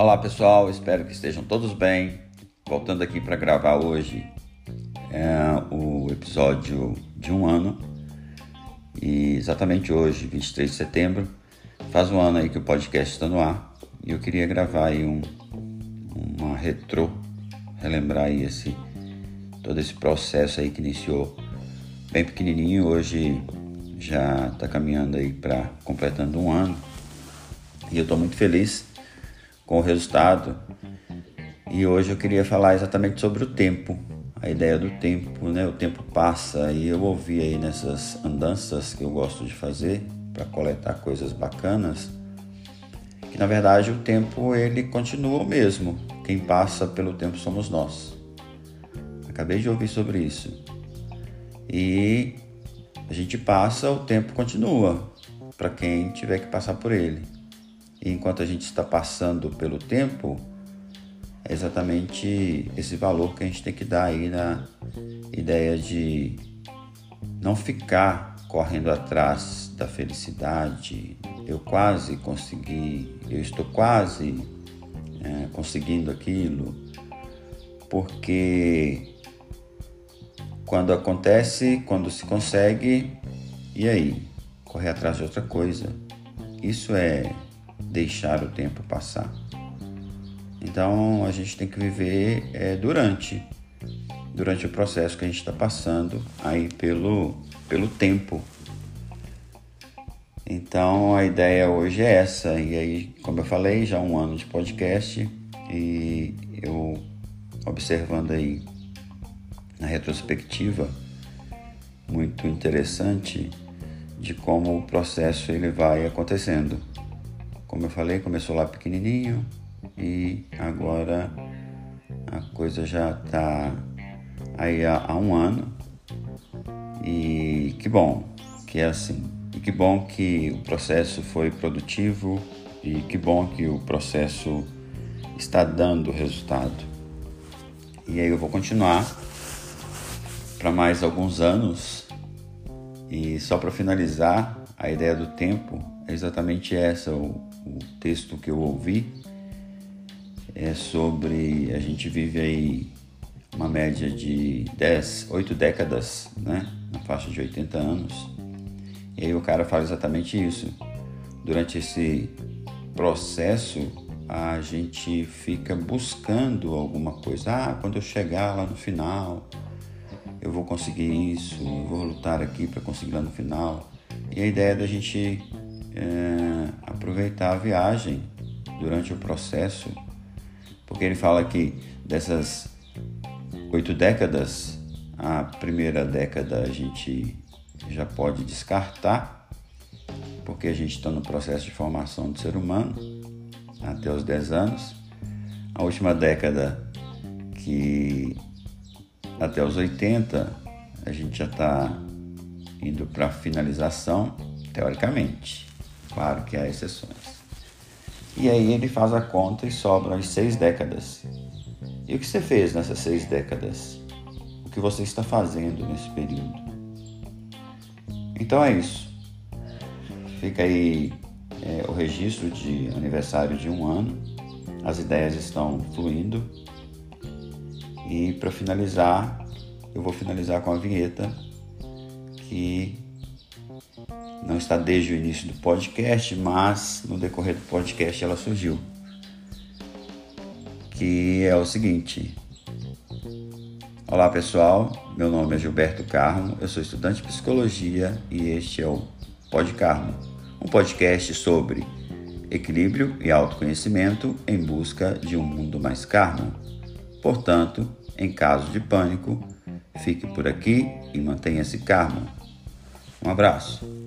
Olá pessoal, espero que estejam todos bem. Voltando aqui para gravar hoje é, o episódio de um ano. E exatamente hoje, 23 de setembro, faz um ano aí que o podcast está no ar. E eu queria gravar aí um, uma retrô, relembrar aí esse, todo esse processo aí que iniciou bem pequenininho. Hoje já está caminhando aí para completando um ano. E eu estou muito feliz com o resultado. E hoje eu queria falar exatamente sobre o tempo, a ideia do tempo, né? O tempo passa e eu ouvi aí nessas andanças que eu gosto de fazer para coletar coisas bacanas, que na verdade o tempo ele continua o mesmo. Quem passa pelo tempo somos nós. Acabei de ouvir sobre isso. E a gente passa, o tempo continua para quem tiver que passar por ele. E enquanto a gente está passando pelo tempo, é exatamente esse valor que a gente tem que dar aí na ideia de não ficar correndo atrás da felicidade. Eu quase consegui, eu estou quase é, conseguindo aquilo, porque quando acontece, quando se consegue, e aí? Correr atrás de outra coisa. Isso é deixar o tempo passar. Então a gente tem que viver é, durante, durante o processo que a gente está passando aí pelo, pelo tempo. Então a ideia hoje é essa. E aí, como eu falei, já um ano de podcast e eu observando aí na retrospectiva muito interessante de como o processo ele vai acontecendo. Como eu falei, começou lá pequenininho e agora a coisa já está aí há, há um ano. E que bom que é assim. E que bom que o processo foi produtivo e que bom que o processo está dando resultado. E aí eu vou continuar para mais alguns anos. E só para finalizar, a ideia do tempo é exatamente essa. O, o texto que eu ouvi é sobre a gente vive aí uma média de 10, 8 décadas, né, na faixa de 80 anos. E aí o cara fala exatamente isso. Durante esse processo, a gente fica buscando alguma coisa. Ah, quando eu chegar lá no final, eu vou conseguir isso, eu vou lutar aqui para conseguir lá no final. E a ideia da gente é, aproveitar a viagem durante o processo, porque ele fala que dessas oito décadas, a primeira década a gente já pode descartar, porque a gente está no processo de formação do ser humano até os 10 anos. A última década, que até os 80, a gente já está indo para a finalização, teoricamente. Claro que há exceções. E aí ele faz a conta e sobram as seis décadas. E o que você fez nessas seis décadas? O que você está fazendo nesse período? Então é isso. Fica aí é, o registro de aniversário de um ano. As ideias estão fluindo. E para finalizar, eu vou finalizar com a vinheta que não está desde o início do podcast, mas no decorrer do podcast ela surgiu. Que é o seguinte. Olá pessoal, meu nome é Gilberto Carmo, eu sou estudante de psicologia e este é o Pod Carmo, um podcast sobre equilíbrio e autoconhecimento em busca de um mundo mais carmo. Portanto, em caso de pânico, fique por aqui e mantenha-se calmo. Um abraço.